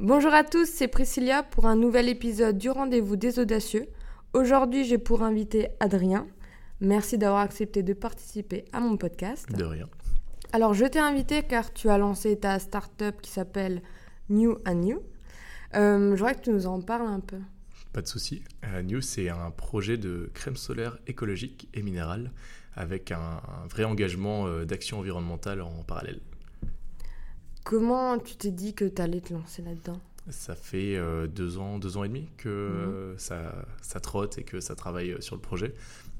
Bonjour à tous, c'est Priscilla pour un nouvel épisode du Rendez-vous des Audacieux. Aujourd'hui, j'ai pour invité Adrien. Merci d'avoir accepté de participer à mon podcast. De rien. Alors, je t'ai invité car tu as lancé ta start-up qui s'appelle New and New. Euh, je voudrais que tu nous en parles un peu. Pas de souci. Euh, New, c'est un projet de crème solaire écologique et minérale avec un, un vrai engagement euh, d'action environnementale en parallèle. Comment tu t'es dit que tu allais te lancer là-dedans? Ça fait euh, deux ans, deux ans et demi que euh, ça, ça trotte et que ça travaille euh, sur le projet.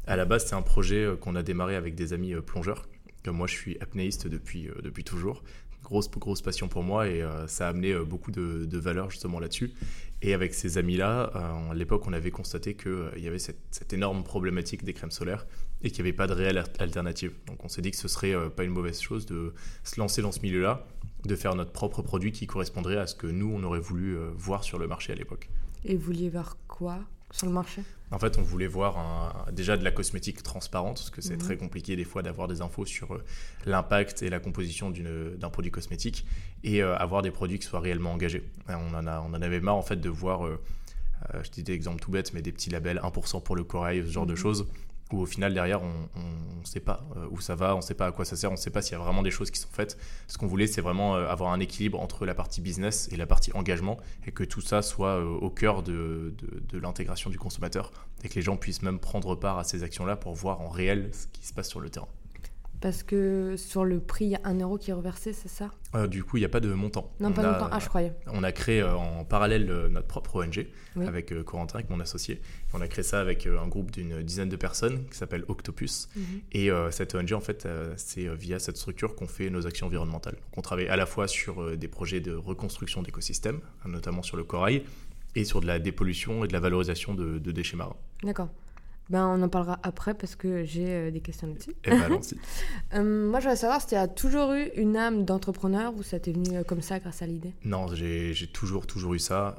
À la base, c'est un projet euh, qu'on a démarré avec des amis plongeurs. Comme moi, je suis apnéiste depuis, depuis toujours. Grosse, grosse passion pour moi et ça a amené beaucoup de, de valeur justement là-dessus. Et avec ces amis-là, à l'époque, on avait constaté qu'il y avait cette, cette énorme problématique des crèmes solaires et qu'il n'y avait pas de réelle al- alternative. Donc on s'est dit que ce serait pas une mauvaise chose de se lancer dans ce milieu-là, de faire notre propre produit qui correspondrait à ce que nous, on aurait voulu euh, voir sur le marché à l'époque. Et vous vouliez voir quoi sur le marché? En fait, on voulait voir un- déjà de la cosmétique transparente, parce que c'est Mhm. très compliqué des fois d'avoir des infos sur euh, l'impact et la composition d'un produit cosmétique, et euh, avoir des produits qui soient réellement engagés. On en, a, on en avait marre en fait de voir, euh, euh, je dis des exemples tout bêtes, mais des petits labels 1% pour le corail, ce genre de Mhm. choses, où au final derrière on ne sait pas euh, où ça va, on ne sait pas à quoi ça sert, on ne sait pas s'il y a vraiment des choses qui sont faites. Ce qu'on voulait, c'est vraiment euh, avoir un équilibre entre la partie business et la partie engagement, et que tout ça soit euh, au cœur de, de- de l'intégration du consommateur, et que les gens puissent même prendre part à ces actions-là pour voir en réel ce qui se passe sur le terrain. Parce que sur le prix, il y a un euro qui est reversé, c'est ça? Euh, du coup, il n'y a pas de montant. Non, On pas a- longtemps. Ah, je croyais. On a créé euh, en parallèle euh, notre propre ONG Oui. avec Corentin, avec mon associé. On a créé ça avec un groupe d'une dizaine de personnes qui s'appelle Octopus. Mhm. Et cette ONG, en fait, c'est via cette structure qu'on fait nos actions environnementales. Donc, on travaille à la fois sur des projets de reconstruction d'écosystèmes, notamment sur le corail, et sur de la dépollution et de la valorisation de, de déchets marins. D'accord. Ben, on en parlera après parce que j'ai euh, des questions là-dessus. Et ben. Euh, moi, je voudrais savoir si tu as toujours eu une âme d'entrepreneur ou ça t'est venu euh, comme ça grâce à l'idée? Non, j'ai toujours, toujours eu ça.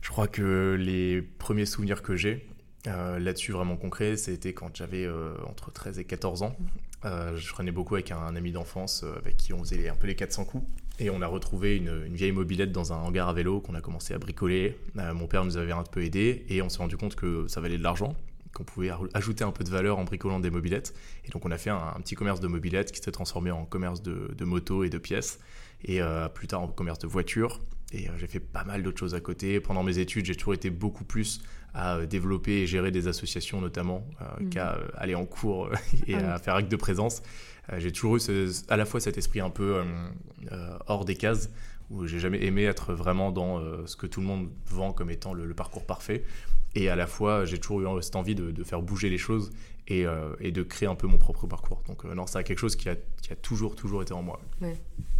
Je crois que les premiers souvenirs que j'ai là-dessus vraiment concrets, c'était quand j'avais entre 13 et 14 ans. Euh, je traînais beaucoup avec un, ami d'enfance avec qui on faisait les- un peu les 400 coups. Et on a retrouvé une, une vieille mobilette dans un hangar à vélo qu'on a commencé à bricoler. Euh, mon père nous avait un peu aidé et on s'est rendu compte que ça valait de l'argent, qu'on pouvait ajouter un peu de valeur en bricolant des mobilettes. Et donc on a fait un, un petit commerce de mobilettes qui s'est transformé en commerce de, de motos et de pièces. Et euh, plus tard en commerce de voitures. Et euh, j'ai fait pas mal d'autres choses à côté. Pendant mes études, j'ai toujours été beaucoup plus à développer et gérer des associations notamment euh, Mhm. qu'à aller en cours et Ah oui. à faire acte de présence. Euh, j'ai toujours eu ce- à la fois cet esprit un peu euh, euh, hors des cases où j'ai jamais aimé être vraiment dans ce que tout le monde vend comme étant le, le parcours parfait. Et à la fois, j'ai toujours eu cette envie de, de faire bouger les choses et, euh, et de créer un peu mon propre parcours. Donc euh, non, c'est quelque chose qui a, qui a toujours, toujours été en moi.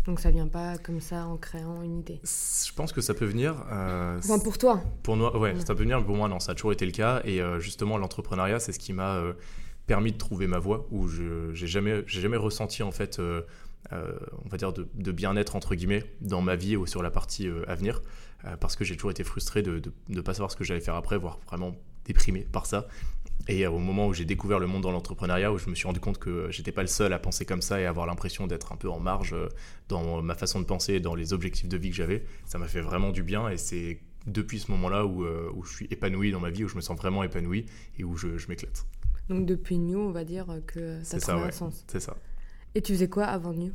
Donc ça vient pas comme ça en créant une idée. Je pense que ça peut venir. euh, Enfin, pour toi. pour moi, ouais, Ouais. ça peut venir, pour moi, non, ça a toujours été le cas. Et justement, l'entrepreneuriat, c'est ce qui m'a permis de trouver ma voie, où je j'ai jamais, ressenti, en fait, euh, euh, on va dire, de, bien-être, entre guillemets, dans ma vie ou sur la partie euh, à venir, euh, parce que j'ai toujours été frustré de ne pas savoir ce que j'allais faire après, voire vraiment déprimé par ça. Et au moment où j'ai découvert le monde dans l'entrepreneuriat, où je me suis rendu compte que j'étais pas le seul à penser comme ça et avoir l'impression d'être un peu en marge dans ma façon de penser et dans les objectifs de vie que j'avais, ça m'a fait vraiment du bien et c'est depuis ce moment-là où, je suis épanoui dans ma vie, où je me sens vraiment épanoui et où je m'éclate. Donc depuis New, on va dire que ça ça, trouve un ouais. sens. C'est ça. Et tu faisais quoi avant New?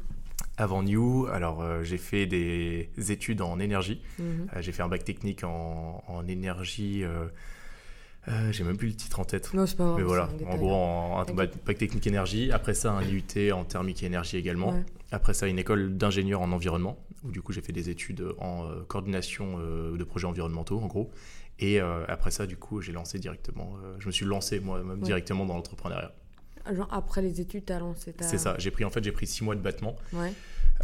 Avant New, alors euh, j'ai fait des études en énergie. Mhm. Euh, j'ai fait un bac technique en, en énergie. euh, euh, j'ai même plus le titre en tête. Non, c'est pas grave. Mais voilà, en gros, en, un bac bac technique énergie. Après ça, un IUT en thermique et énergie également. Ouais. Après ça, une école d'ingénieur en environnement, où du coup j'ai fait des études en coordination de projets environnementaux, en gros. Et euh, après ça, du coup, j'ai lancé directement, euh, je me suis lancé moi-même Ouais. directement dans l'entrepreneuriat. Genre après les études, t'as lancé ta... C'est ça. J'ai pris en fait, j'ai pris six mois de battement, Ouais.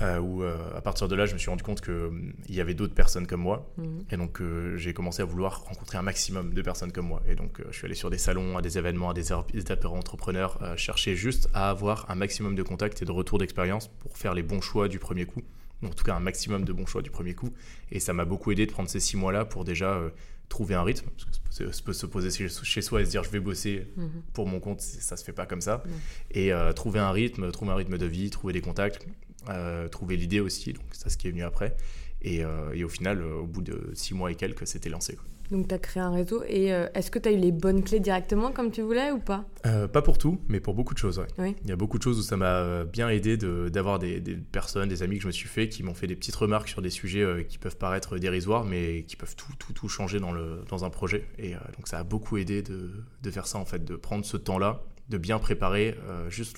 euh, où euh, à partir de là, je me suis rendu compte que hum, il y avait d'autres personnes comme moi, Mhm. et donc euh, j'ai commencé à vouloir rencontrer un maximum de personnes comme moi. Et donc euh, je suis allé sur des salons, à des événements, à des, des apéros entrepreneurs, euh, chercher juste à avoir un maximum de contacts et de retours d'expérience pour faire les bons choix du premier coup. En tout cas, un maximum de bons choix du premier coup. Et ça m'a beaucoup aidé de prendre ces six mois-là pour déjà euh, trouver un rythme. Parce que se- se peut se poser chez- soi et se dire je vais bosser Mhm. pour mon compte, ça se fait pas comme ça. Et euh, trouver un rythme, trouver un rythme de vie, trouver des contacts, euh, trouver l'idée aussi, donc ça ce qui est venu après. Et, et au final, au bout de six mois et quelques, c'était lancé. Donc, tu as créé un réseau. Et est-ce que tu as eu les bonnes clés directement comme tu voulais ou pas? Pas pour tout, mais pour beaucoup de choses. Oui. Il y a beaucoup de choses où ça m'a bien aidé d'avoir des, des, personnes, des amis que je me suis fait qui m'ont fait des petites remarques sur des sujets qui peuvent paraître dérisoires, mais qui peuvent tout, tout, tout changer dans, le, dans un projet. Et donc, ça a beaucoup aidé de, de faire ça, en fait, de prendre ce temps-là, de bien préparer juste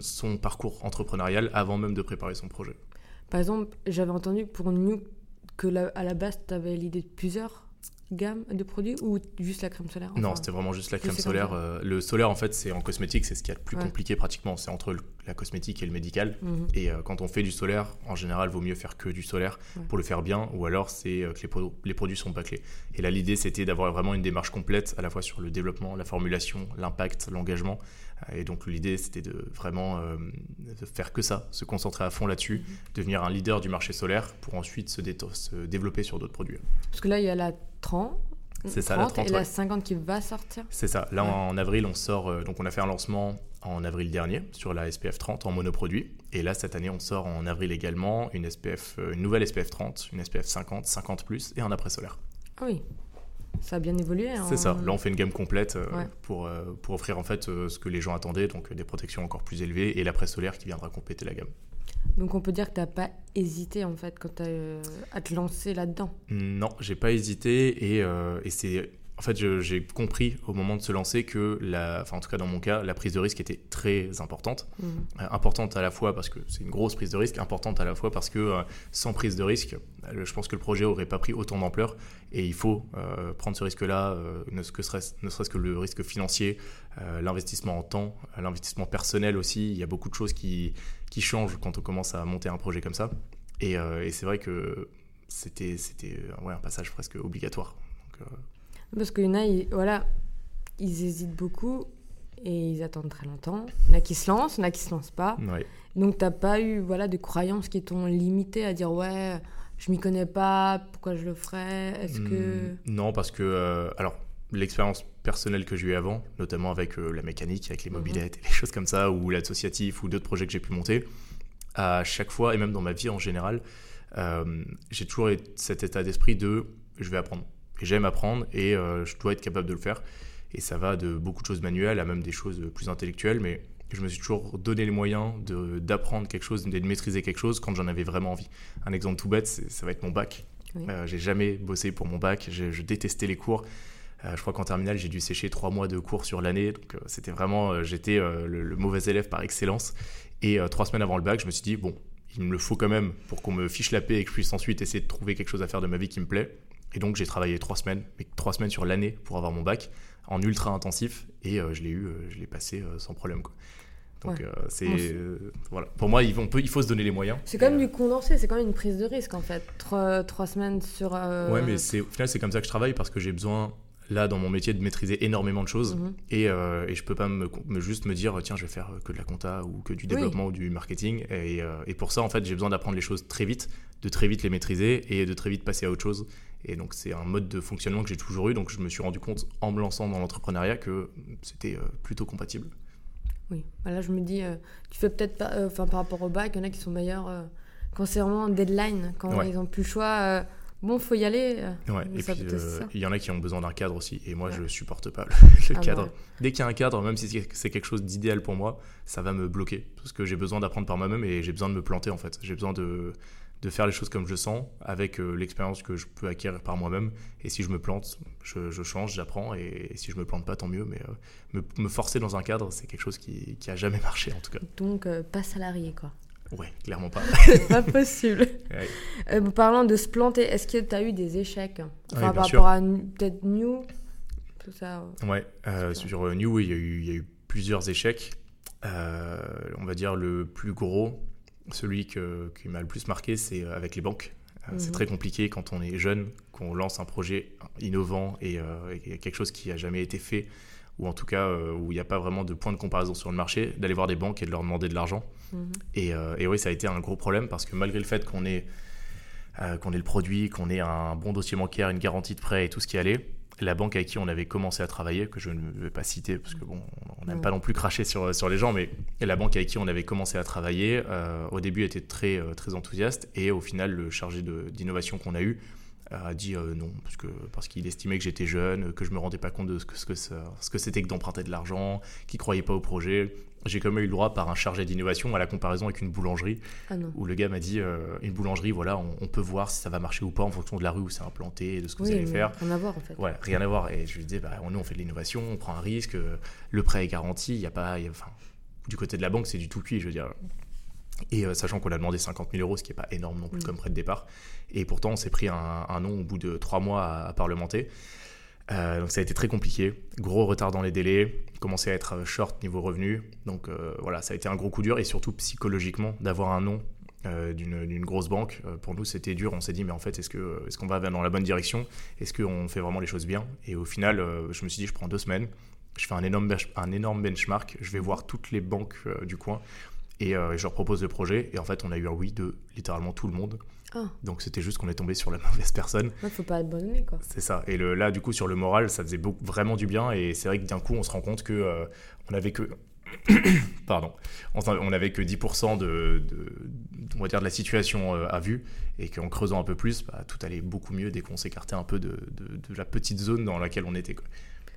son parcours entrepreneurial avant même de préparer son projet. Par exemple, j'avais entendu pour New que à la base, tu avais l'idée de plusieurs gammes de produits ou juste la crème solaire Non, c'était vraiment juste la crème solaire. Euh, le solaire, en fait, c'est en cosmétique, c'est ce qui est le plus compliqué pratiquement. C'est entre la cosmétique et le médical. Mhm. Et euh, quand on fait du solaire, en général, il vaut mieux faire que du solaire pour le faire bien, ou alors c'est euh, que les, les, produits sont pas clés. Et là, l'idée, c'était d'avoir vraiment une démarche complète, à la fois sur le développement, la formulation, l'impact, l'engagement. Et donc, l'idée, c'était de vraiment faire que ça, se concentrer à fond là-dessus, mhm. devenir un leader du marché solaire pour ensuite se, se développer sur d'autres produits. Parce que là, il y a la 30. C'est ça, la 30. Et la 50 qui va sortir C'est ça. Là, en avril, on sort. donc, on a fait un lancement en avril dernier sur la SPF 30 en monoproduit. Et là, cette année, on sort en avril également une, SPF, euh, une nouvelle SPF 30, une SPF 50, 50 plus et un après solaire. Ah oui, ça a bien évolué. Hein. C'est ça. Là, on fait une gamme complète euh, pour, euh, pour offrir en fait ce que les gens attendaient, donc des protections encore plus élevées et l'après solaire qui viendra compléter la gamme. Donc on peut dire que tu n'as pas hésité en fait quand tu as à te lancer là-dedans? Non, j'ai pas hésité et, et c'est en fait, j'ai compris au moment de se lancer que, la, enfin, en tout cas dans mon cas, la prise de risque était très importante. Mmh. Euh, importante à la fois parce que c'est une grosse prise de risque, importante à la fois parce que euh, sans prise de risque, euh, je pense que le projet aurait pas pris autant d'ampleur. Et il faut prendre ce risque-là, ne serait-ce que le risque financier, l'investissement en temps, l'investissement personnel aussi. Il y a beaucoup de choses qui, qui changent quand on commence à monter un projet comme ça. Et, et c'est vrai que c'était ouais, un passage presque obligatoire. Donc, parce qu'il y en a, ils, voilà, ils hésitent beaucoup et ils attendent très longtemps. Il y en a qui se lancent, il y en a qui se lancent pas. Donc, tu n'as pas eu voilà, de croyances qui t'ont limité à dire ouais, je m'y connais pas, pourquoi je le ferais? Est-ce que. Hmm, non, parce que. Euh, alors, l'expérience personnelle que j'ai eue avant, notamment avec euh, la mécanique, avec les mhm. mobilettes et les choses comme ça, ou l'associatif, ou d'autres projets que j'ai pu monter, à chaque fois, et même dans ma vie en général, euh, j'ai toujours cet état d'esprit de je vais apprendre j'aime apprendre et euh, je dois être capable de le faire. Et ça va de beaucoup de choses manuelles à même des choses plus intellectuelles, mais je me suis toujours donné les moyens d'apprendre quelque chose, de maîtriser quelque chose quand j'en avais vraiment envie. Un exemple tout bête, ça va être mon bac. Euh, j'ai jamais bossé pour mon bac, je détestais les cours. Euh, je crois qu'en terminale, j'ai dû sécher trois mois de cours sur l'année, donc c'était vraiment, j'étais le, mauvais élève par excellence. Et trois semaines avant le bac, je me suis dit, bon, il me le faut quand même pour qu'on me fiche la paix et que je puisse ensuite essayer de trouver quelque chose à faire de ma vie qui me plaît. Et donc j'ai travaillé trois semaines, mais trois semaines sur l'année pour avoir mon bac en ultra intensif et euh, je l'ai eu, euh, je l'ai passé euh, sans problème. Quoi. Donc c'est voilà. Pour moi, il, peut, il faut se donner les moyens. C'est quand même du condensé, c'est quand même une prise de risque en fait. Trois, trois semaines sur. Ouais, mais c'est au final c'est comme ça que je travaille parce que j'ai besoin là dans mon métier de maîtriser énormément de choses mhm. et, et, je peux pas me, juste me dire tiens je vais faire que de la compta ou que du développement ou du marketing et, et pour ça en fait j'ai besoin d'apprendre les choses très vite de très vite les maîtriser et de très vite passer à autre chose et donc c'est un mode de fonctionnement que j'ai toujours eu. Donc je me suis rendu compte en me lançant dans l'entrepreneuriat que c'était euh, plutôt compatible. Oui, là je me dis, euh, tu fais peut-être pas, euh, enfin par rapport au bac, il y en a qui sont meilleurs quand c'est vraiment deadline, quand ils n'ont plus le choix. bon, faut y aller. Ouais. Et puis il y en a qui ont besoin d'un cadre aussi. Et moi, je supporte pas le, ah cadre. Dès qu'il y a un cadre, même si c'est quelque chose d'idéal pour moi, ça va me bloquer parce que j'ai besoin d'apprendre par moi-même et j'ai besoin de me planter en fait. J'ai besoin de de faire les choses comme je sens, avec euh, l'expérience que je peux acquérir par moi-même. Et si je me plante, je, change, j'apprends. Et, si je me plante pas, tant mieux. Mais euh, me, forcer dans un cadre, c'est quelque chose qui, qui a jamais marché en tout cas. Donc euh, pas salarié quoi. Ouais, clairement pas. pas possible. parlant de se planter, est-ce que tu as eu des échecs par rapport à peut-être New tout ça, Ouais, sur New, y, il y a eu plusieurs échecs. on va dire le plus gros, celui que, qui m'a le plus marqué, c'est euh, avec les banques. Euh, c'est mhm. très compliqué quand on est jeune, qu'on lance un projet innovant et, euh, quelque chose qui n'a jamais été fait, ou en tout cas où il n'y a pas vraiment de point de comparaison sur le marché, d'aller voir des banques et de leur demander de l'argent. Mhm. Et, et, oui, ça a été un gros problème parce que malgré le fait qu'on ait, qu'on ait le produit, qu'on ait un bon dossier bancaire, une garantie de prêt et tout ce qui allait, la banque avec qui on avait commencé à travailler, que je ne vais pas citer parce que bon, on n'aime pas non plus cracher sur, sur les gens, mais la banque avec qui on avait commencé à travailler, euh, au début était très, euh, très enthousiaste et au final, le chargé d'innovation qu'on a eu a dit euh, non, parce que parce qu'il estimait que j'étais jeune, que je me rendais pas compte de ce que ce que, ce que c'était que d'emprunter de l'argent, qu'il croyait pas au projet. J'ai quand même eu le droit par un chargé d'innovation à la comparaison avec une boulangerie, ah où le gars m'a dit euh, une boulangerie, voilà, on, peut voir si ça va marcher ou pas en fonction de la rue où c'est implanté, de ce que vous allez faire. Rien à voir en fait. Ouais, rien à voir. Et je lui disais, bah, nous on fait de l'innovation, on prend un risque, le prêt est garanti, il y a pas, enfin, du côté de la banque c'est du tout cuit, je veux dire. Et euh, sachant qu'on a demandé 50 000 euros, ce qui n'est pas énorme non plus mm. comme prêt de départ. Et pourtant, on s'est pris un, nom au bout de trois mois à, parlementer. Euh, donc ça a été très compliqué, gros retard dans les délais, commençait à être short niveau revenu. Donc euh, voilà, ça a été un gros coup dur et surtout psychologiquement d'avoir un nom d'une grosse banque. pour nous, c'était dur. On s'est dit, mais en fait, est-ce qu'on est va dans la bonne direction? Est-ce qu'on fait vraiment les choses bien? Et au final, je me suis dit, je prends deux semaines, je fais un énorme, un énorme benchmark, je vais voir toutes les banques du coin. Euh, et je leur propose le projet. Et en fait, on a eu un oui de littéralement tout le monde. Ah. Donc c'était juste qu'on est tombé sur la mauvaise personne. Il faut pas abandonner quoi. C'est ça. Et le, là, du coup, sur le moral, ça faisait vraiment du bien. Et c'est vrai que d'un coup, on se rend compte que euh, on avait que pardon, on avait que 10% de, de, on va dire de la situation euh, à vue et qu'en creusant un peu plus, bah, tout allait beaucoup mieux dès qu'on s'écartait un peu de, de, la petite zone dans laquelle on était. Quoi.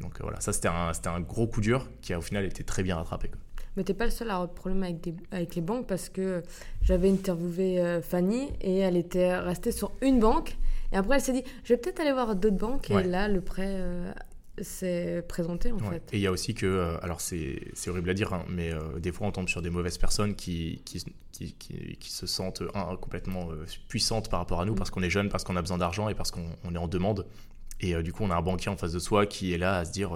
Donc voilà, ça c'était un, un, gros coup dur qui a au final été très bien rattrapé. Quoi. Mais t'es pas le seul à avoir de problème avec, avec les banques parce que j'avais interviewé euh, Fanny et elle était restée sur une banque. Et après, elle s'est dit, je vais peut-être aller voir d'autres banques. Et là, le prêt euh, s'est présenté en fait. Et il y a aussi que, euh, alors c'est horrible à dire, hein, mais des fois on tombe sur des mauvaises personnes qui, qui, qui, qui, se sentent complètement puissantes par rapport à nous mm. parce qu'on est jeune, parce qu'on a besoin d'argent et parce qu'on est en demande. Et du coup, on a un banquier en face de soi qui est là à se dire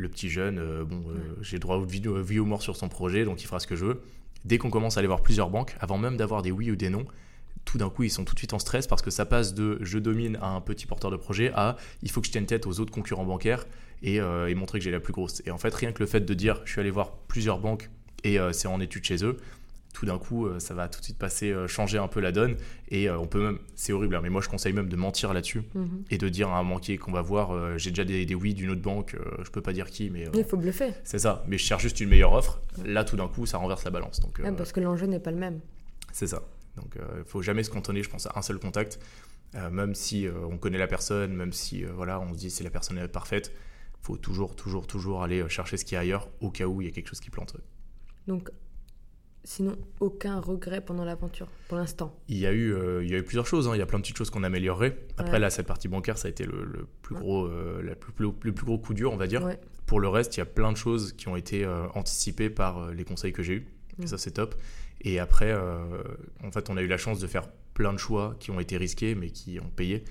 le petit jeune, euh, bon, euh, j'ai droit au vie, vie, ou mort sur son projet, donc il fera ce que je veux. Dès qu'on commence à aller voir plusieurs banques, avant même d'avoir des oui ou des non, tout d'un coup, ils sont tout de suite en stress parce que ça passe de je domine à un petit porteur de projet à il faut que je tienne tête aux autres concurrents bancaires et, euh, et montrer que j'ai la plus grosse. Et en fait, rien que le fait de dire je suis allé voir plusieurs banques et c'est en étude chez eux, tout d'un coup, euh, ça va tout de suite passer, euh, changer un peu la donne. Et euh, on peut même, c'est horrible, hein, mais moi je conseille même de mentir là-dessus mhm. et de dire à un banquier qu'on va voir, j'ai déjà des, oui d'une autre banque, je peux pas dire qui, mais. Il faut bluffer. C'est ça, mais je cherche juste une meilleure offre. Là, tout d'un coup, ça renverse la balance. Donc, parce que l'enjeu n'est pas le même. C'est ça. Donc il faut jamais se cantonner, je pense, à un seul contact. même si on connaît la personne, même si voilà, on se dit c'est la personne parfaite, faut toujours, toujours, toujours aller chercher ce qu'il y a ailleurs au cas où il y a quelque chose qui plante. Donc Sinon, aucun regret pendant l'aventure, pour l'instant. Il y a eu, euh, il y a eu plusieurs choses. Hein. Il y a plein de petites choses qu'on améliorerait. Après, là, cette partie bancaire, ça a été le, plus gros, euh, la plus, le, plus gros coup dur, on va dire. Pour le reste, il y a plein de choses qui ont été euh, anticipées par les conseils que j'ai eus. Et ça, c'est top. Et après, en fait, on a eu la chance de faire plein de choix qui ont été risqués, mais qui ont payé.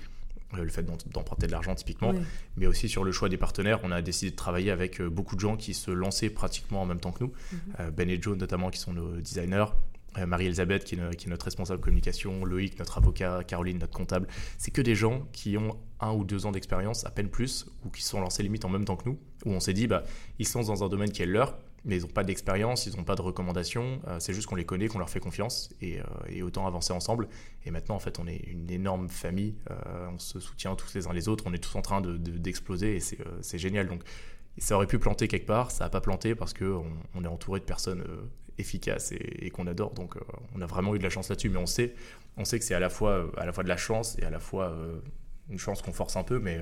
Euh, le fait d'emprunter de l'argent typiquement, mais aussi sur le choix des partenaires. On a décidé de travailler avec euh, beaucoup de gens qui se lançaient pratiquement en même temps que nous. Mhm. Euh, ben et Joe notamment qui sont nos designers. Marie-Elisabeth qui, qui, est notre responsable communication, Loïc notre avocat, Caroline notre comptable. C'est que des gens qui ont un ou deux ans d'expérience, à peine plus, ou qui se sont lancés limite en même temps que nous, où on s'est dit, bah, ils sont dans un domaine qui est leur, mais ils n'ont pas d'expérience, ils n'ont pas de recommandations. Euh, c'est juste qu'on les connaît, qu'on leur fait confiance euh, et, autant avancer ensemble. Et maintenant, en fait, on est une énorme famille. Euh, on se soutient tous les uns les autres. On est tous en train d'exploser de, et c'est génial. Donc, ça aurait pu planter quelque part. Ça n'a pas planté parce qu'on on est entouré de personnes efficaces et, qu'on adore. Donc, on a vraiment eu de la chance là-dessus. Mais on sait, on sait que c'est à, la fois, à la fois de la chance et à la fois une chance qu'on force un peu. Mais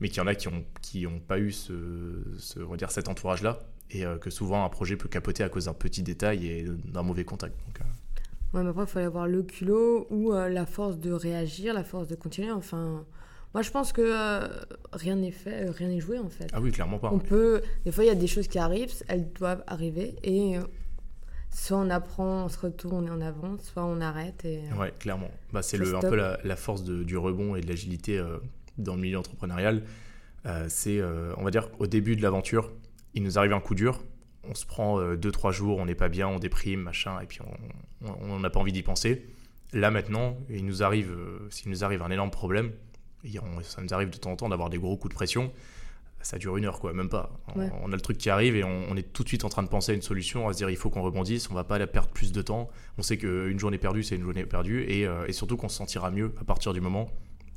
mais qu'il y en a qui n'ont qui ont pas eu ce, ce, dire, cet entourage-là et euh, que souvent un projet peut capoter à cause d'un petit détail et d'un mauvais contact. Donc, euh. Ouais, mais après, il fallait avoir le culot ou euh, la force de réagir, la force de continuer. Enfin, moi, je pense que rien n'est fait, rien n'est joué en fait. Ah oui, clairement pas. On peut. Des fois, il y a des choses qui arrivent, elles doivent arriver et soit on apprend, on se retourne et on avance, soit on arrête. Et, ouais, clairement. Bah, c'est un peu la, la force de, du rebond et de l'agilité dans le milieu entrepreneurial. c'est, on va dire, au début de l'aventure, il nous arrive un coup dur, on se prend 2-3 euh, jours, on n'est pas bien, on déprime, machin, et puis on n'a pas envie d'y penser. Là maintenant, il nous arrive, euh, s'il nous arrive un énorme problème, ça nous arrive de temps en temps d'avoir des gros coups de pression, ça dure une heure, quoi, même pas. On, a le truc qui arrive et on, est tout de suite en train de penser à une solution, à se dire il faut qu'on rebondisse, on va pas perdre plus de temps. On sait qu'une journée perdue, c'est une journée perdue et, euh, surtout qu'on se sentira mieux à partir du moment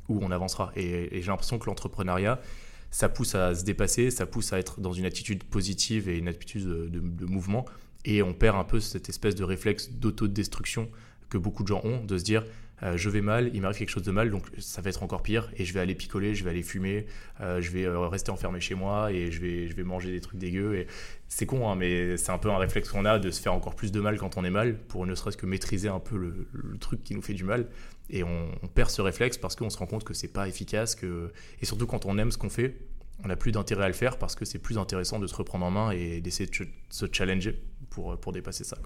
où on avancera. Et, et j'ai l'impression que l'entrepreneuriat, ça pousse à se dépasser, ça pousse à être dans une attitude positive et une attitude de, mouvement. Et on perd un peu cette espèce de réflexe d'autodestruction que beaucoup de gens ont, de se dire euh, je vais mal, il m'arrive quelque chose de mal, donc ça va être encore pire, et je vais aller picoler, je vais aller fumer, euh, je vais euh, rester enfermé chez moi, et je vais, je vais manger des trucs dégueux. Et c'est con, hein, mais c'est un peu un réflexe qu'on a de se faire encore plus de mal quand on est mal, pour ne serait-ce que maîtriser un peu le, truc qui nous fait du mal. Et on, perd ce réflexe parce qu'on se rend compte que c'est pas efficace, et surtout quand on aime ce qu'on fait, on n'a plus d'intérêt à le faire parce que c'est plus intéressant de se reprendre en main et d'essayer de se challenger pour, pour dépasser ça.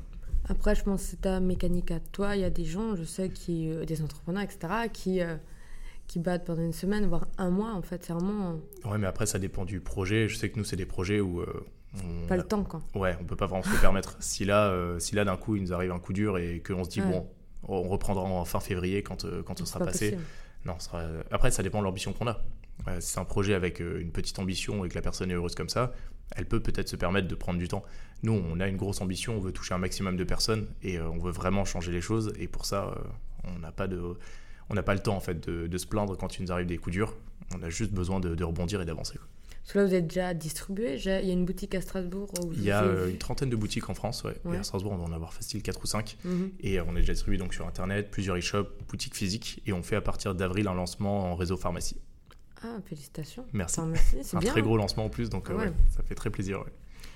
Après, je pense que c'est ta mécanique à toi. Il y a des gens, je sais, qui, euh, des entrepreneurs, etc., qui, euh, qui battent pendant une semaine, voire un mois, en fait. C'est vraiment. Ouais, mais après, ça dépend du projet. Je sais que nous, c'est des projets où. Euh, on pas le temps, quoi. Ouais, on peut pas vraiment se le permettre. Si là, si là d'un coup, il nous arrive un coup dur et qu'on se dit, bon, on reprendra en fin février quand, quand ce sera passé. Non, sera... après, ça dépend de l'ambition qu'on a. si c'est un projet avec une petite ambition et que la personne est heureuse comme ça, elle peut peut-être se permettre de prendre du temps. Nous, on a une grosse ambition, on veut toucher un maximum de personnes et euh, on veut vraiment changer les choses. Et pour ça, euh, on n'a pas de, on n'a pas le temps en fait de, se plaindre quand il nous arrive des coups durs. On a juste besoin de, rebondir et d'avancer. Parce que là, vous êtes déjà distribué. Il y a une boutique à Strasbourg. il y a euh, une trentaine de boutiques en France. Ouais. Et à Strasbourg, on va en avoir facile 4 ou 5. Mhm. Et on est déjà distribué donc sur Internet, plusieurs e-shops, boutiques physiques. Et on fait à partir d'avril un lancement en réseau pharmacie. Ah, félicitations. Merci. C'est un très gros lancement en plus, donc euh, ça fait très plaisir.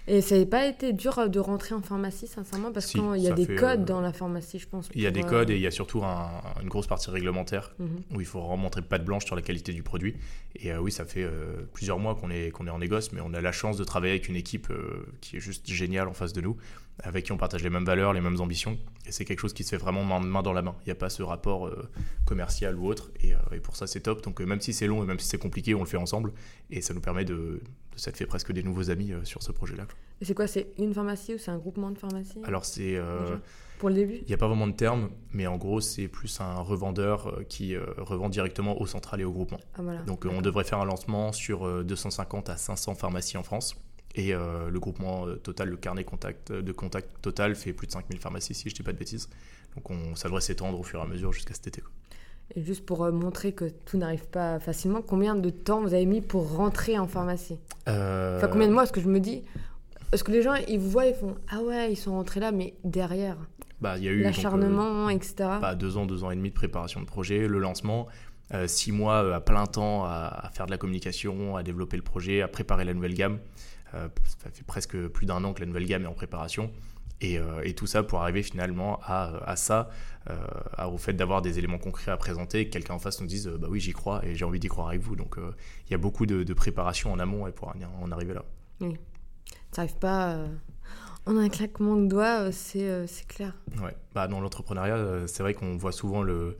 Et ça n'a pas été dur de rentrer en pharmacie, sincèrement, parce qu'il y a des codes euh, dans la pharmacie, je pense. Il y a des codes et il y a surtout une grosse partie réglementaire mhm. où il faut remontrer patte blanche sur la qualité du produit. Et euh, oui, ça fait plusieurs mois qu'on est, qu'on est en négoce, mais on a la chance de travailler avec une équipe qui est juste géniale en face de nous avec qui on partage les mêmes valeurs, les mêmes ambitions. Et c'est quelque chose qui se fait vraiment main, dans la main. Il n'y a pas ce rapport euh, commercial ou autre. Euh, et, pour ça, c'est top. Donc euh, même si c'est long et même si c'est compliqué, on le fait ensemble. Et ça nous permet de, de s'être fait presque des nouveaux amis sur ce projet-là. Et c'est quoi C'est une pharmacie ou c'est un groupement de pharmacies? Alors c'est... pour le début? Il n'y a pas vraiment de terme, mais en gros, c'est plus un revendeur qui revend directement au central et au groupement. Ah, voilà. Donc on devrait faire un lancement sur 250 à 500 pharmacies en France. Et euh, le groupement euh, total, le carnet contact, euh, de contact total fait plus de 5000 pharmacies, si je ne dis pas de bêtises. Donc on, ça devrait s'étendre au fur et à mesure jusqu'à cet été. Et juste pour montrer que tout n'arrive pas facilement, combien de temps vous avez mis pour rentrer en pharmacie? Enfin, combien de mois? Parce que je me dis, est-ce que les gens, ils vous voient, ils font Ah ouais, ils sont rentrés là, mais derrière bah, y a eu l'acharnement, etc. Bah, deux ans, deux ans et demi de préparation de projet, le lancement, six mois à plein temps à, à, faire de la communication, à développer le projet, à préparer la nouvelle gamme. Euh, ça fait presque plus d'un an que la nouvelle gamme est en préparation. Et, euh, tout ça pour arriver finalement à, ça, euh, au fait d'avoir des éléments concrets à présenter, que quelqu'un en face nous dise bah oui j'y crois et j'ai envie d'y croire avec vous. Donc il y a beaucoup de, préparation en amont et pour en arriver là. Oui. Ça n'arrive pas en un claquement de doigts, c'est clair. Ouais. Bah, dans l'entrepreneuriat, c'est vrai qu'on voit souvent le,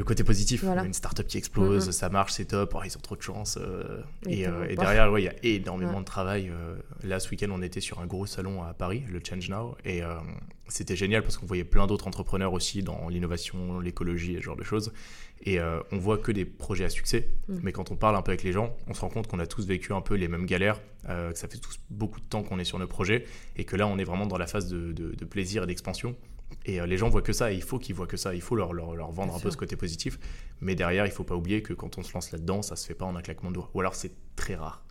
le côté positif. Une startup qui explose, ça marche, c'est top, oh, ils ont trop de chance. Euh, et, euh, derrière, il y a énormément de travail. Euh, là, ce week-end, on était sur un gros salon à Paris, le Change Now, et c'était génial parce qu'on voyait plein d'autres entrepreneurs aussi dans l'innovation, l'écologie et ce genre de choses. Et on voit que des projets à succès, mm. mais quand on parle un peu avec les gens, on se rend compte qu'on a tous vécu un peu les mêmes galères, que ça fait tous beaucoup de temps qu'on est sur nos projets, et que là, on est vraiment dans la phase de plaisir et d'expansion. Et euh, les gens voient que ça, et il faut qu'ils voient que ça, il faut leur, leur, leur vendre un peu ce côté positif. Mais derrière, il faut pas oublier que quand on se lance là-dedans, ça se fait pas en un claquement de doigts. Ou alors c'est très rare.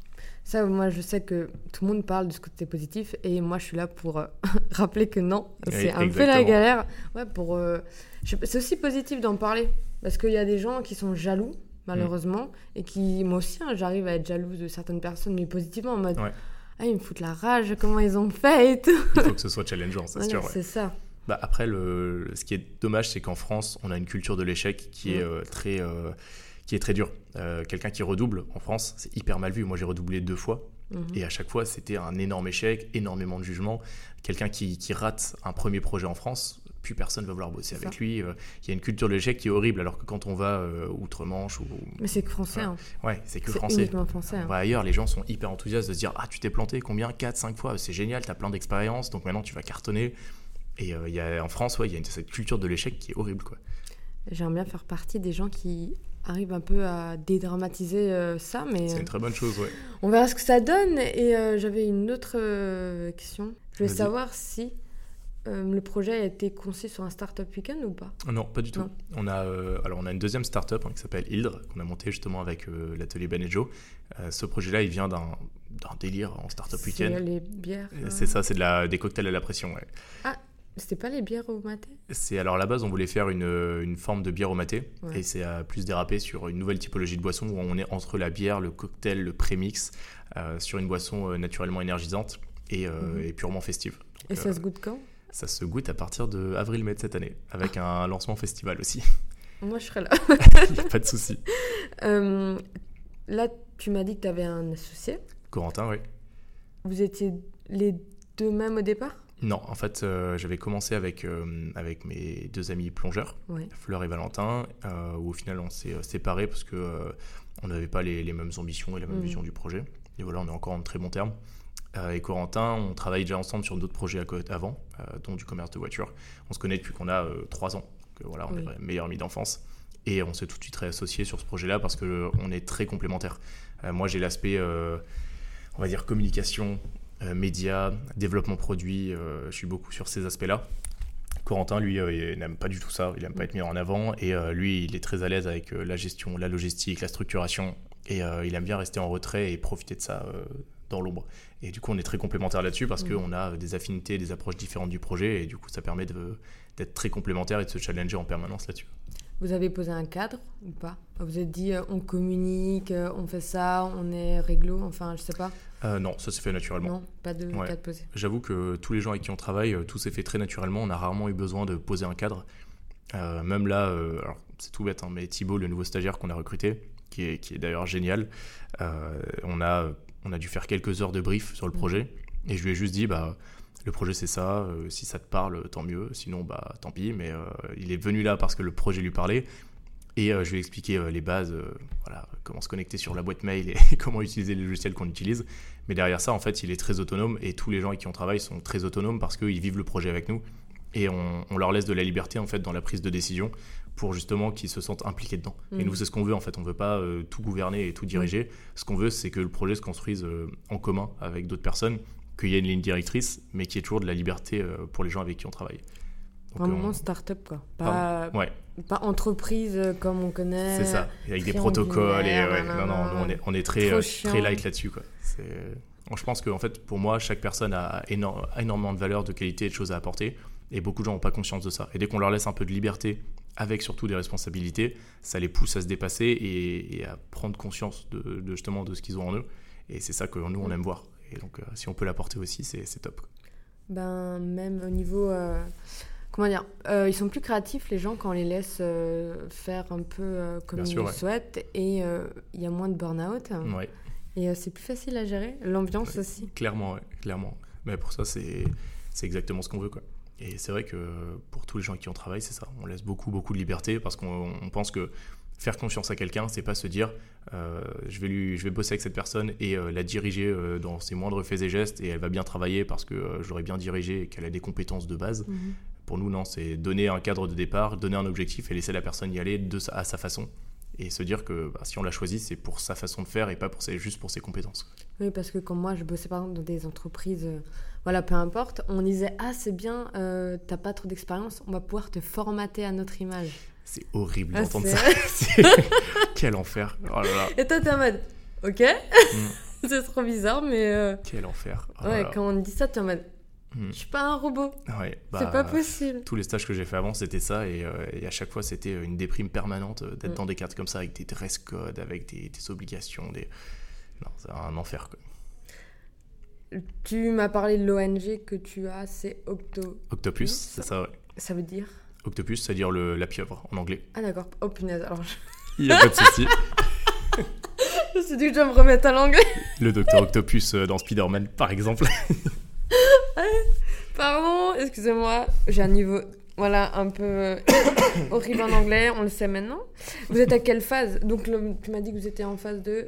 Ça, moi, je sais que tout le monde parle de ce côté positif, et moi, je suis là pour euh, rappeler que non, c'est un peu la galère. Ouais, pour. Euh, c'est aussi positif d'en parler, parce qu'il y a des gens qui sont jaloux, malheureusement, mm. et qui, moi aussi, hein, j'arrive à être jalouse de certaines personnes, mais positivement, en mode. Ah, ils me foutent la rage, comment ils ont fait et tout. Il faut que ce soit challengeant, c'est sûr. C'est ça. Bah, après, le, ce qui est dommage, c'est qu'en France, on a une culture de l'échec qui, est euh, très, euh, qui est très dure. Euh, quelqu'un qui redouble en France, c'est hyper mal vu. Moi, j'ai redoublé deux fois. Mhm. Et à chaque fois, c'était un énorme échec, énormément de jugement. Quelqu'un qui, qui, rate un premier projet en France, plus personne ne va vouloir bosser avec lui. Il y a une culture de l'échec qui est horrible, alors que quand on va outre-Manche ou. Mais c'est que français. Hein. Ouais, c'est que français. Uniquement français. Hein. ailleurs, les gens sont hyper enthousiastes de se dire Ah, tu t'es planté combien? 4, 5 fois C'est génial, tu as plein d'expérience, donc maintenant tu vas cartonner. Et euh, y a, en France, ouais, il y a cette culture de l'échec qui est horrible. Quoi. J'aimerais bien faire partie des gens qui arrivent un peu à dédramatiser euh, ça, mais... C'est une très bonne chose, ouais. On verra ce que ça donne. Et euh, j'avais une autre question. Je voulais savoir si euh, le projet a été conçu sur un Startup Weekend ou pas? Non, pas du tout. On a, euh, alors on a une deuxième startup hein, qui s'appelle Hildre, qu'on a monté justement avec euh, l'atelier Benejo. ce projet-là, il vient d'un délire en Startup Weekend. C'est les bières C'est ça, c'est de la, des cocktails à la pression. Ouais. Ah, c'était pas les bières au maté C'est alors à la base, on voulait faire une, une forme de bière au maté, et c'est à plus dérapé sur une nouvelle typologie de boisson où on est entre la bière, le cocktail, le prémix, sur une boisson naturellement énergisante et, mhm. et purement festive. et ça se goûte quand? ça se goûte à partir de avril-mai de cette année, avec un lancement festival aussi. Moi, je serai là. pas de souci. Euh, là, tu m'as dit que tu avais un associé. Corentin, oui. Vous étiez les deux mêmes au départ? Non, en fait, euh, j'avais commencé avec, euh, avec mes deux amis plongeurs, Fleur et Valentin, où au final on s'est séparés parce que on n'avait pas les, les, mêmes ambitions et la même mm. vision du projet. Et voilà, on est encore en très bon terme. Euh, et Corentin, on travaille déjà ensemble sur d'autres projets avant, euh, dont du commerce de voitures. On se connaît depuis qu'on a euh, trois ans. Que, voilà, on est meilleurs amis d'enfance. Et on s'est tout de suite réassocié sur ce projet-là parce qu'on est très complémentaires. moi, j'ai l'aspect, on va dire, communication, médias, développement produit. je suis beaucoup sur ces aspects-là. Corentin, lui, il n'aime pas du tout ça. Il n'aime pas être mis en avant. Et lui, il est très à l'aise avec la gestion, la logistique, la structuration. Et il aime bien rester en retrait et profiter de ça dans l'ombre. Et du coup, on est très complémentaires là-dessus parce mm. qu'on a des affinités, des approches différentes du projet. Et du coup, ça permet d'être très complémentaires et de se challenger en permanence là-dessus. Vous avez posé un cadre ou pas? Vous êtes dit, euh, on communique, euh, on fait ça, on est réglo, enfin, je sais pas euh, Non, ça s'est fait naturellement. Non, pas de cadre posé. J'avoue que tous les gens avec qui on travaille, tout s'est fait très naturellement. On a rarement eu besoin de poser un cadre. même là, alors c'est tout bête, hein, mais Thibaut, le nouveau stagiaire qu'on a recruté, qui est, qui est d'ailleurs génial, on a on a dû faire quelques heures de brief sur le mm. projet. Et je lui ai juste dit, bah, le projet c'est ça, euh, si ça te parle, tant mieux, sinon, bah, tant pis. Mais euh, il est venu là parce que le projet lui parlait. Et euh, je lui ai expliqué les bases, voilà, comment se connecter sur la boîte mail et comment utiliser les logiciels qu'on utilise. Mais derrière ça, en fait, il est très autonome et tous les gens avec qui on travaille sont très autonomes parce qu'ils vivent le projet avec nous et on, on, leur laisse de la liberté en fait dans la prise de décision pour justement qu'ils se sentent impliqués dedans. Et nous, mm. c'est ce qu'on veut en fait. On veut pas tout gouverner et tout diriger. Ce qu'on veut, c'est que le projet se construise en commun avec d'autres personnes, qu'il y ait une ligne directrice, mais qu'il y ait toujours de la liberté euh, pour les gens avec qui on travaille. Donc, un moment start-up, quoi. Pas, ouais. pas entreprise comme on connaît. C'est ça, avec des protocoles. Et, non, non, on est, on est très, très light là-dessus. Quoi. Je pense que en fait, pour moi, chaque personne a énormément de valeur, de qualité et de choses à apporter. Et beaucoup de gens n'ont pas conscience de ça. Et dès qu'on leur laisse un peu de liberté avec surtout des responsabilités, ça les pousse à se dépasser et, à prendre conscience de, justement de ce qu'ils ont en eux. Et c'est ça que nous, on aime voir. Et donc, euh, si on peut l'apporter aussi, c'est top. Ben, même au niveau... Euh, comment dire euh, Ils sont plus créatifs, les gens, quand on les laisse faire un peu comme ils le souhaitent. Et il y a moins de burn-out. Ouais. Et c'est plus facile à gérer. L'ambiance aussi. Clairement, ouais, clairement. Mais pour ça, c'est exactement ce qu'on veut, quoi. Et c'est vrai que pour tous les gens avec qui on travaille, c'est ça. On laisse beaucoup, beaucoup de liberté parce qu'on pense que faire confiance à quelqu'un, c'est pas se dire euh, je, vais lui, je vais bosser avec cette personne et euh, la diriger euh, dans ses moindres faits et gestes et elle va bien travailler parce que j'aurais bien dirigé et qu'elle a des compétences de base. Mhm. Pour nous, non, c'est donner un cadre de départ, donner un objectif et laisser la personne y aller de à sa façon et se dire que bah, si on l'a choisi, c'est pour sa façon de faire et pas pour ses, juste pour ses compétences. Oui, parce que quand moi, je bossais par exemple dans des entreprises voilà, peu importe, on disait Ah, c'est bien, t'as pas trop d'expérience, on va pouvoir te formater à notre image. C'est horrible ah, d'entendre ça. Quel enfer. Oh Et toi, t'es en mode Ok, mm. c'est trop bizarre, mais. Euh, Quel enfer. Oh ouais, quand on dit ça, t'es en mode mm. Je suis pas un robot. Ouais, c'est bah, pas possible. Tous les stages que j'ai fait avant, c'était ça. Et, euh, à chaque fois, c'était une déprime permanente d'être mm. dans des cartes comme ça, avec des dress codes, avec des, des obligations. Des... Non, c'est un enfer. Quoi. Tu m'as parlé de l'ONG que tu as, c'est Octo... Octopus, c'est ça, ouais. Ça veut dire Octopus, ça veut dire le, la pieuvre en anglais. Ah d'accord, oh punaise, alors Il n'y a pas de souci. je me suis dit que je vais me remettre à l'anglais. le docteur Octopus euh, dans Spider-Man, par exemple. Pardon, excusez-moi, j'ai un niveau voilà, un peu euh, horrible en anglais, on le sait maintenant. Vous êtes à quelle phase? Donc, tu m'as dit que vous étiez en phase de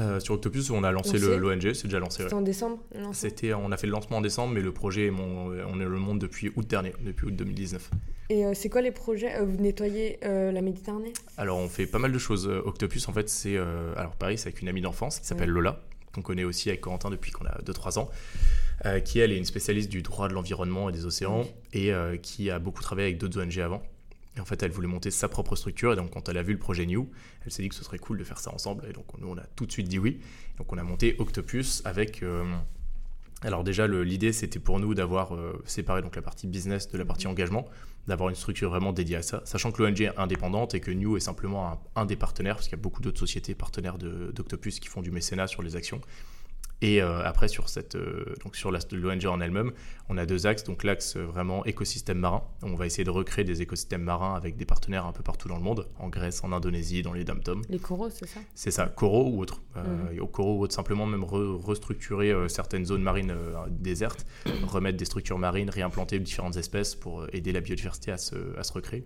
euh, sur Octopus, on a lancé l'ONG, c'est déjà lancé. C'était en décembre C'était, On a fait le lancement en décembre, mais le projet, on est le monde depuis août dernier, depuis août 2019. Et euh, c'est quoi les projets? Euh, Vous nettoyez la Méditerranée? Alors, on fait pas mal de choses. Octopus, en fait, c'est. alors, Paris, c'est avec une amie d'enfance qui s'appelle Lola. qu'on connaît aussi avec Corentin depuis qu'on a 2-3 ans, qui elle est une spécialiste du droit de l'environnement et des océans et qui a beaucoup travaillé avec d'autres ONG avant. Et en fait, elle voulait monter sa propre structure. Et donc, quand elle a vu le projet New, elle s'est dit que ce serait cool de faire ça ensemble. Et donc, nous, on a tout de suite dit oui. Donc, on a monté Octopus avec. Euh, alors, déjà, l'idée, c'était pour nous d'avoir euh, séparé donc, la partie business de la partie mhm. engagement, d'avoir une structure vraiment dédiée à ça, sachant que l'ONG est indépendante et que New est simplement un, un des partenaires, parce qu'il y a beaucoup d'autres sociétés partenaires d'Octopus qui font du mécénat sur les actions. Et euh, après, sur, cette, euh, donc sur l'ONG en elle-même, on a deux axes. Donc l'axe euh, vraiment écosystème marin. On va essayer de recréer des écosystèmes marins avec des partenaires un peu partout dans le monde, en Grèce, en Indonésie, dans les dom Les coraux, c'est ça? C'est ça, coraux ou autres. Mhm. coraux ou autres, simplement même restructurer certaines zones marines désertes, remettre des structures marines, réimplanter différentes espèces pour aider la biodiversité à se, à se recréer.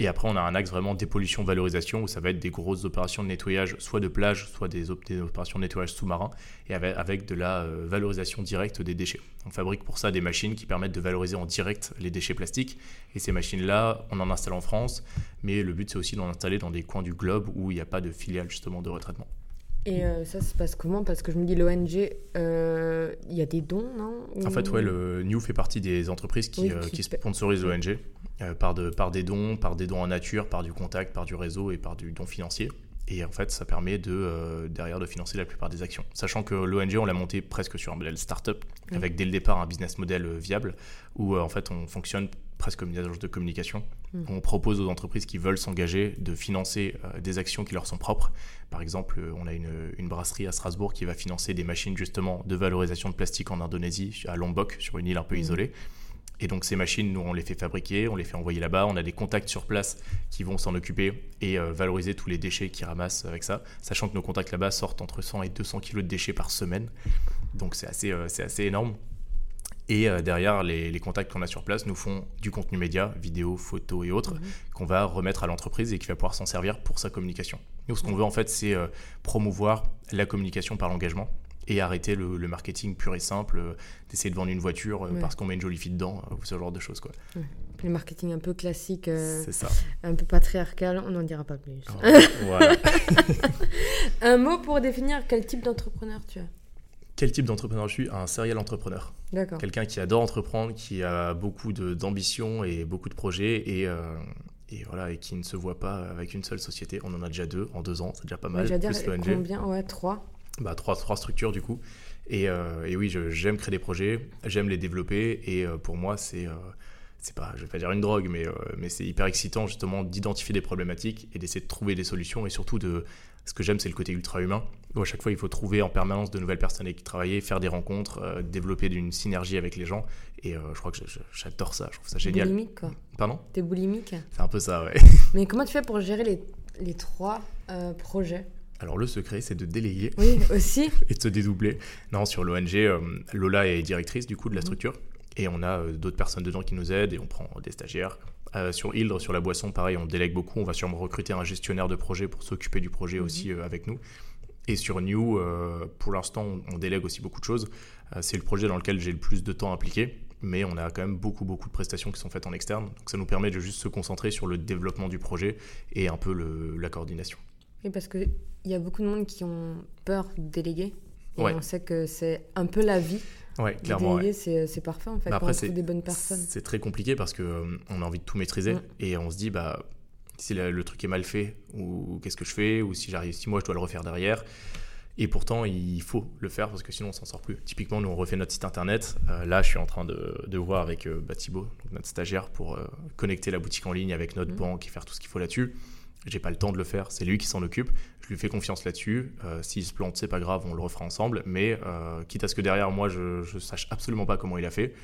Et après, on a un axe vraiment dépollution-valorisation où ça va être des grosses opérations de nettoyage, soit de plage, soit des, opérations de nettoyage sous-marin, et avec, de la euh, valorisation directe des déchets. On fabrique pour ça des machines qui permettent de valoriser en direct les déchets plastiques. Et ces machines-là, on en installe en France, mais le but c'est aussi d'en installer dans des coins du globe où il n'y a pas de filiale justement de retraitement. Et euh, ça se passe comment? Parce que je me dis, l'ONG, euh, il y a des dons, non? En fait, ouais, le New fait partie des entreprises qui, qui sponsorisent l'ONG. Euh, par, de, par des dons, par des dons en nature, par du contact, par du réseau et par du don financier. Et en fait, ça permet de, euh, derrière de financer la plupart des actions. Sachant que l'ONG, on l'a monté presque sur un modèle startup, avec dès le départ un business model euh, viable, où en fait on fonctionne presque comme une agence de communication. Mm. On propose aux entreprises qui veulent s'engager de financer des actions qui leur sont propres. Par exemple, on a une, une, brasserie à Strasbourg qui va financer des machines justement de valorisation de plastique en Indonésie, à Lombok, sur une île un peu mm. isolée. Et donc ces machines, nous, on les fait fabriquer, on les fait envoyer là-bas, on a des contacts sur place qui vont s'en occuper et euh, valoriser tous les déchets qu'ils ramassent avec ça, sachant que nos contacts là-bas sortent entre 100 et 200 kg de déchets par semaine. Donc c'est assez, euh, c'est assez énorme. Et euh, derrière, les, contacts qu'on a sur place nous font du contenu média, vidéo, photos et autres, mhm. qu'on va remettre à l'entreprise et qui va pouvoir s'en servir pour sa communication. Nous, ce qu'on veut en fait, c'est promouvoir la communication par l'engagement et arrêter le, marketing pur et simple, euh, d'essayer de vendre une voiture euh, parce qu'on met une jolie fille dedans, euh, ou ce genre de choses. Quoi. Le marketing un peu classique, ça. un peu patriarcal, on n'en dira pas plus. voilà. un mot pour définir quel type d'entrepreneur tu es? Quel type d'entrepreneur je suis Un serial entrepreneur. D'accord. Quelqu'un qui adore entreprendre, qui a beaucoup d'ambition et beaucoup de projets et, et, voilà, et qui ne se voit pas avec une seule société. On en a déjà deux en deux ans, c'est déjà pas mal. J'allais dire combien? Ouais, trois bah, trois, trois structures du coup. Et, euh, et oui, j'aime créer des projets, j'aime les développer. Et euh, pour moi, c'est, euh, c'est pas, je vais pas dire une drogue, mais, mais c'est hyper excitant justement d'identifier des problématiques et d'essayer de trouver des solutions. Et surtout, de, ce que j'aime, c'est le côté ultra humain. Où à chaque fois, il faut trouver en permanence de nouvelles personnes avec qui travailler, faire des rencontres, développer une synergie avec les gens. Et je crois que j'adore ça, je trouve ça génial. Boulimique, quoi. Pardon? T'es boulimique C'est un peu ça, ouais. Mais comment tu fais pour gérer les, les trois projets? Alors le secret, c'est de déléguer. Oui, aussi. et de se dédoubler. Non, sur l'ONG, euh, Lola est directrice du coup de la mhm. structure. Et on a euh, d'autres personnes dedans qui nous aident et on prend des stagiaires. Euh, sur Hildre, sur la boisson, pareil, on délègue beaucoup. On va sûrement recruter un gestionnaire de projet pour s'occuper du projet mhm. aussi avec nous. Et sur New, pour l'instant, on, délègue aussi beaucoup de choses. c'est le projet dans lequel j'ai le plus de temps impliqué mais on a quand même beaucoup beaucoup de prestations qui sont faites en externe. Donc ça nous permet de juste se concentrer sur le développement du projet et un peu la coordination. Oui, parce qu'il y a beaucoup de monde qui ont peur de déléguer. Et on sait que c'est un peu la vie. Ouais, clairement. Déléguer, c'est parfait en fait. après, c'est des bonnes personnes. C'est très compliqué parce qu'on euh, on a envie de tout maîtriser et on se dit, bah, si le, truc est mal fait, ou qu'est-ce que je fais, ou si j'arrive, si moi je dois le refaire derrière. Et pourtant, il faut le faire parce que sinon on s'en sort plus. Typiquement, nous on refait notre site internet. Euh, là, je suis en train de, de voir avec euh, bah, Thibaut, notre stagiaire, pour connecter la boutique en ligne avec notre mm. banque et faire tout ce qu'il faut là-dessus. J'ai pas le temps de le faire, c'est lui qui s'en occupe. Je lui fais confiance là-dessus. Euh, s'il se plante, c'est pas grave, on le refera ensemble. Mais euh, quitte à ce que derrière moi, je, je sache absolument pas comment il a fait.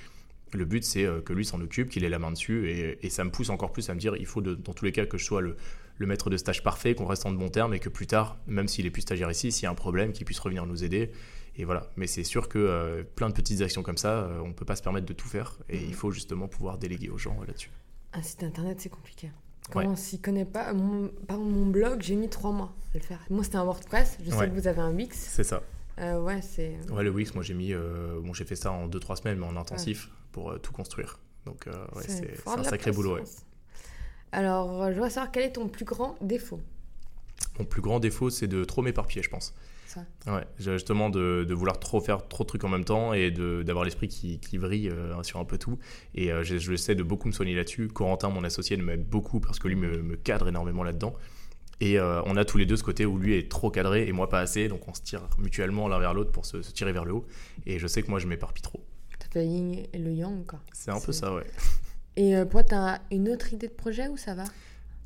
Le but, c'est euh, que lui s'en occupe, qu'il ait la main dessus. Et, ça me pousse encore plus à me dire il faut, dans tous les cas, que je sois le, maître de stage parfait, qu'on reste en de bons termes et que plus tard, même s'il est plus stagiaire ici, s'il y a un problème, qu'il puisse revenir nous aider. Et voilà. Mais c'est sûr que plein de petites actions comme ça, on ne peut pas se permettre de tout faire. Et il faut justement pouvoir déléguer aux gens là-dessus. Un site internet, c'est compliqué. Quand on s'y connaît pas, mon, par mon blog, j'ai mis trois mois à le faire. Moi, c'était un WordPress. Je sais que vous avez un Wix. C'est ça. Euh, ouais, c'est. Ouais, le Wix, moi, j'ai mis. Euh, bon, j'ai fait ça en 2-3 semaines, mais en intensif pour euh, tout construire. Donc, ouais, c'est un sacré boulot. Alors, je voudrais savoir quel est ton plus grand défaut Mon plus grand défaut, c'est de trop m'éparpiller, je pense. Ouais, justement de, vouloir trop faire trop de trucs en même temps et d'avoir l'esprit qui, qui, vrille euh, sur un peu tout. Et euh, je, j'essaie de beaucoup me soigner là-dessus. Corentin, mon associé, m'aide beaucoup parce que lui me, cadre énormément là-dedans. Et euh, on a tous les deux ce côté où lui est trop cadré et moi pas assez, donc on se tire mutuellement l'un vers l'autre pour se, tirer vers le haut. Et je sais que moi je m'éparpille trop. T'as le yin et le yang, quoi. C'est un peu ça, ouais. Et toi, t'as une autre idée de projet ou ça va?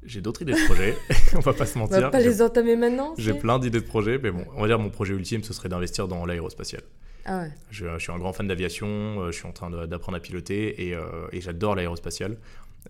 J'ai d'autres idées de projets, on va pas se mentir. On va pas les entamer maintenant J'ai plein d'idées de projets, mais bon, on va dire mon projet ultime, ce serait d'investir dans l'aérospatial. Ah ouais. je, suis un grand fan d'aviation, euh, je suis en train d'apprendre à piloter et, euh, et j'adore l'aérospatial.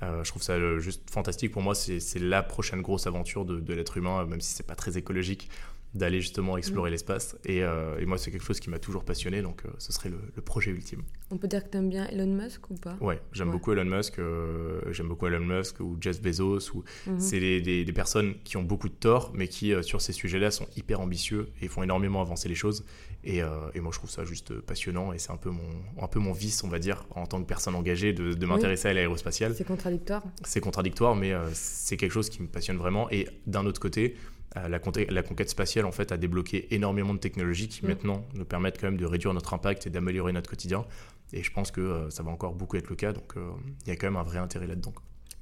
Euh, je trouve ça juste fantastique. Pour moi, c'est la prochaine grosse aventure de, de l'être humain, même si c'est pas très écologique d'aller justement explorer mm. l'espace. Euh, et, moi, c'est quelque chose qui m'a toujours passionné, donc euh, ce serait le, projet ultime. On peut dire que tu aimes bien Elon Musk ou pas? Ouais, j'aime beaucoup Elon Musk. Euh, j'aime beaucoup Elon Musk ou Jeff Bezos. Ou... Mm-hmm. C'est des, des, personnes qui ont beaucoup de tort, mais qui, sur ces sujets-là, sont hyper ambitieux et font énormément avancer les choses. Et, et moi, je trouve ça juste passionnant et c'est un, peu mon, un peu mon vice, on va dire, en tant que personne engagée, de, de m'intéresser à l'aérospatial. C'est contradictoire. C'est contradictoire, mais c'est quelque chose qui me passionne vraiment. Et d'un autre côté, la, la, conquête spatiale en fait a débloqué énormément de technologies qui mm. maintenant nous permettent quand même de réduire notre impact et d'améliorer notre quotidien. Et je pense que euh, ça va encore beaucoup être le cas, donc euh, il y a quand même un vrai intérêt là-dedans.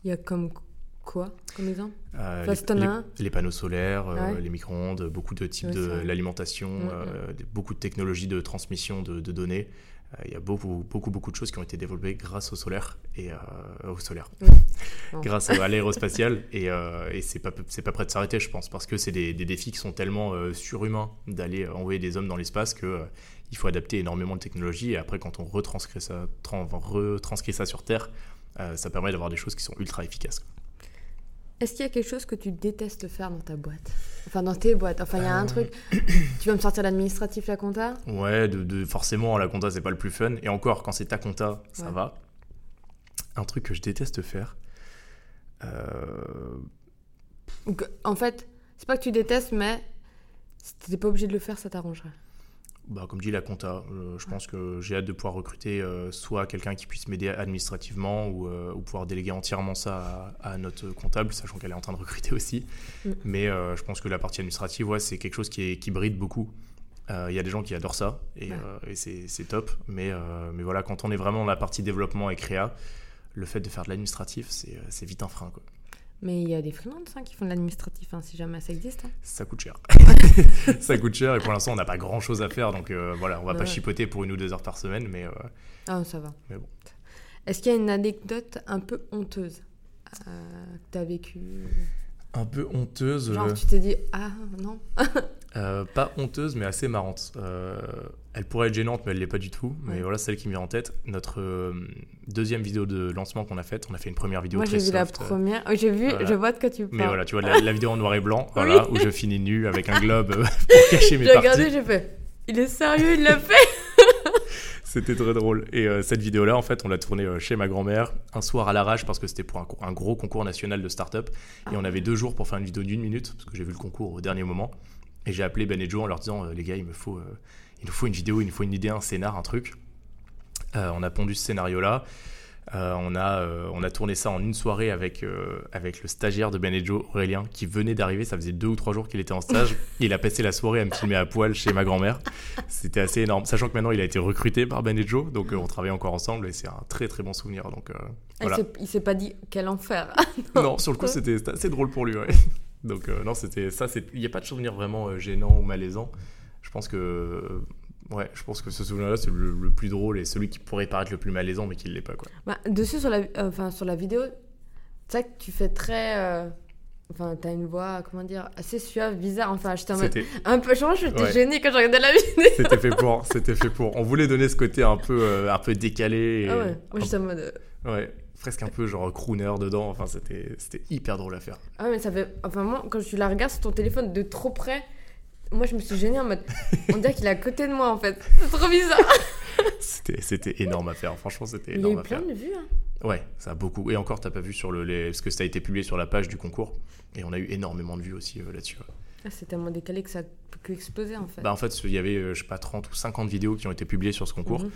Il y a comme quoi comme exemple? Les, panneaux solaires, les micro-ondes, beaucoup de types de l'alimentation, mm, mm. beaucoup de technologies de transmission de, de données. Euh, il y a beaucoup, beaucoup, beaucoup de choses qui ont été développées grâce au solaire et euh, au solaire, grâce à l'aérospatial et, euh, et c'est pas prêt de s'arrêter, je pense, parce que c'est des, des, défis qui sont tellement surhumains d'aller envoyer des hommes dans l'espace que il faut adapter énormément de technologies et après quand on retranscrit ça, retranscrit ça sur Terre, ça permet d'avoir des choses qui sont ultra efficaces. Est-ce qu'il y a quelque chose que tu détestes faire dans ta boîte? Enfin, dans tes boîtes. Enfin, il y a un euh. truc. Tu vas me sortir l'administratif, la compta? Ouais, de, forcément, la compta, c'est pas le plus fun. Et encore, quand c'est ta compta, ça va. Un truc que je déteste faire. Euh... en fait, c'est pas que tu détestes, mais si t'étais pas obligé de le faire, ça t'arrangerait bah, comme dit la compta, euh, je pense que j'ai hâte de pouvoir recruter euh, soit quelqu'un qui puisse m'aider administrativement ou, euh, ou, pouvoir déléguer entièrement ça à, notre comptable, sachant qu'elle est en train de recruter aussi. Mm. Mais je pense que la partie administrative, ouais, c'est quelque chose qui, est, qui bride beaucoup. Il y a des gens qui adorent ça et, et c'est top. Mais, mais voilà, quand on est vraiment dans la partie développement et créa, le fait de faire de l'administratif, c'est vite un frein. Quoi. Mais il y a des freelances hein, qui font de l'administratif, hein, si jamais ça existe. Hein. Ça coûte cher. ça coûte cher et pour l'instant, on n'a pas grand chose à faire. Donc euh, voilà, on va pas chipoter pour une ou deux heures par semaine. Mais, euh, Ah, ça va. Mais bon. Est-ce qu'il y a une anecdote un peu honteuse euh, que tu as vécue? Un peu honteuse Genre, tu t'es dit, ah non Pas honteuse, mais assez marrante. Elle pourrait être gênante, mais elle l'est pas du tout. Mais voilà, celle qui me vient en tête. Notre euh, deuxième vidéo de lancement qu'on a faite, on a fait une première vidéo Moi, j'ai vu la première. Oh, j'ai vu, je vois de quoi tu parles. Mais voilà, tu vois la, vidéo en noir et blanc, voilà, où je finis nu avec un globe euh, pour cacher mes parties. J'ai regardé, j'ai fait. Il est sérieux, il l'a fait. C'était très drôle. Et euh, cette vidéo-là, en fait, on l'a tournée chez ma grand-mère un soir à l'arrache parce que c'était pour un, gros concours national de start-up. Et on avait deux jours pour faire une vidéo d'une minute parce que j'ai vu le concours au dernier moment. Et j'ai appelé Ben et Joe en leur disant Les gars, il me faut il nous faut une vidéo, il nous faut une idée, un scénar, un truc. Euh, on a pondu ce scénario-là. Euh, on, a, euh, on a tourné ça en une soirée avec, avec le stagiaire de Ben et Joe, Aurélien, qui venait d'arriver. Ça faisait deux ou trois jours qu'il était en stage. il a passé la soirée à me filmer à poil chez ma grand-mère. C'était assez énorme. Sachant que maintenant, il a été recruté par Ben et Joe. Donc, on travaille encore ensemble et c'est un très très bon souvenir. Donc, voilà. Il s'est pas dit quel enfer. non. sur le coup, c'était assez drôle pour lui. Donc, non, c'était ça. Il n'y a pas de souvenir vraiment gênant ou malaisant je pense que ouais, je pense que ce souvenir-là, c'est le, plus drôle et celui qui pourrait paraître le plus malaisant, mais qui ne l'est pas. Quoi. Bah, dessus, sur la, euh, enfin, sur la vidéo, tu sais que tu fais très. Euh, enfin, t'as une voix, comment dire, assez suave, bizarre. Enfin, j'étais un peu. Je j'étais ouais. gênée quand je regardais la vidéo. C'était fait pour. C'était fait pour. On voulait donner ce côté un peu, euh, un peu décalé. Et ah ouais, moi j'étais en mode. Ouais presque un peu genre crooner dedans. Enfin, c'était hyper drôle à faire. Ah, mais ça fait. Enfin, moi, quand je la regarde sur ton téléphone de trop près, moi, je me suis gênée en mode. On dirait qu'il est à côté de moi en fait. C'est trop bizarre. c'était énorme à faire. Franchement, c'était énorme. Il y a eu plein de vues. Hein. Ouais, ça a beaucoup. Et encore, t'as pas vu sur le. Les... Parce que ça a été publié sur la page du concours. Et on a eu énormément de vues aussi euh, là-dessus. Ah, c'est tellement décalé que ça peut exploser en fait. Bah, en fait, il y avait, euh, je sais pas, 30 ou 50 vidéos qui ont été publiées sur ce concours. Mhm.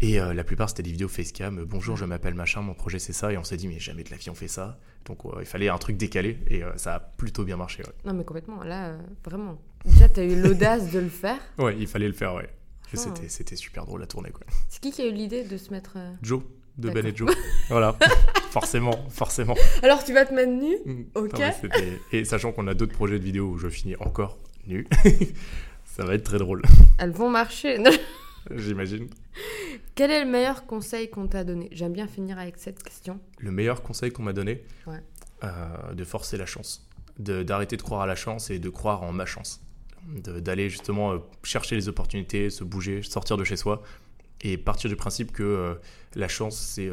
Et la plupart, c'était des vidéos facecam. Bonjour, je m'appelle machin, mon projet c'est ça. Et on s'est dit, mais jamais de la vie on fait ça. Donc il fallait un truc décalé et ça a plutôt bien marché. Non, mais complètement. Là, vraiment. Déjà, tu as eu l'audace de le faire. Ouais, il fallait le faire, ouais. C'était super drôle à tourner. quoi. C'est qui qui a eu l'idée de se mettre. Joe de Ben et Joe. voilà, forcément, forcément. Alors tu vas te mettre nu mm. Ok. et sachant qu'on a d'autres projets de vidéos où je finis encore nu, ça va être très drôle. Elles vont marcher. J'imagine. Quel est le meilleur conseil qu'on t'a donné? J'aime bien finir avec cette question. Le meilleur conseil qu'on m'a donné? Ouais. euh, De forcer la chance. D'arrêter de, croire à la chance et de croire en ma chance. D'aller justement euh, chercher les opportunités, se bouger, sortir de chez soi et partir du principe que euh, la chance, c'est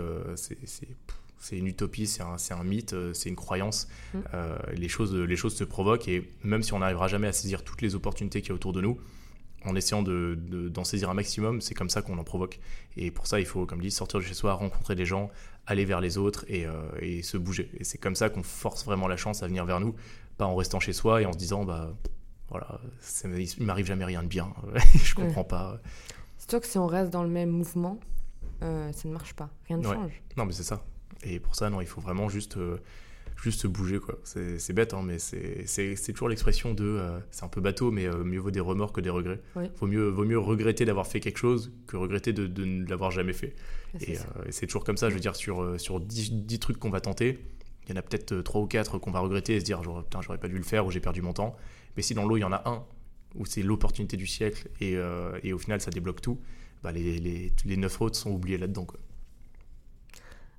c'est une utopie, c'est un, un, mythe, c'est une croyance. Mm. les, choses, les choses se provoquent et même si on n'arrivera jamais à saisir toutes les opportunités qu'il y a autour de nous, en essayant d'en de, saisir un maximum, c'est comme ça qu'on en provoque. Et pour ça, il faut, comme dit, sortir de chez soi, rencontrer des gens, aller vers les autres et, et se bouger. Et c'est comme ça qu'on force vraiment la chance à venir vers nous, pas en restant chez soi et en se disant, bah voilà, il m'arrive jamais rien de bien, je comprends pas. C'est sûr que si on reste dans le même mouvement, euh, ça ne marche pas. Rien ne change. Non, mais c'est ça. Et pour ça, non, il faut vraiment juste, euh, juste bouger. quoi. C'est bête, hein, mais c'est toujours l'expression de. Euh, c'est un peu bateau, mais mieux vaut des remords que des regrets. Vaut, mieux, vaut mieux regretter d'avoir fait quelque chose que regretter de, de ne l'avoir jamais fait. Ah, et, c'est toujours comme ça. Je veux dire, sur, sur 10, trucs qu'on va tenter, il y en a peut-être 3 ou 4 qu'on va regretter et se dire putain, j'aurais pas dû le faire ou j'ai perdu mon temps. Mais si dans l'eau, il y en a un où c'est l'opportunité du siècle et, euh, et, au final ça débloque tout, bah les, les, les neuf autres sont oubliés là-dedans. Quoi.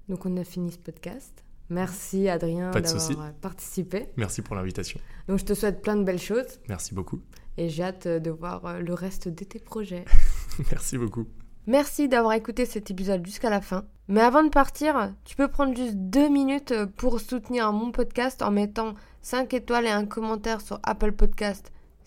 Donc on a fini ce podcast. Merci Adrien d'avoir participé. Merci pour l'invitation. Donc je te souhaite plein de belles choses. Merci beaucoup. Et j'ai hâte de voir euh, le reste de tes projets. Merci beaucoup. Merci d'avoir écouté cet épisode jusqu'à la fin. Mais avant de partir, tu peux prendre juste deux minutes pour soutenir mon podcast en mettant 5 étoiles et un commentaire sur Apple Podcast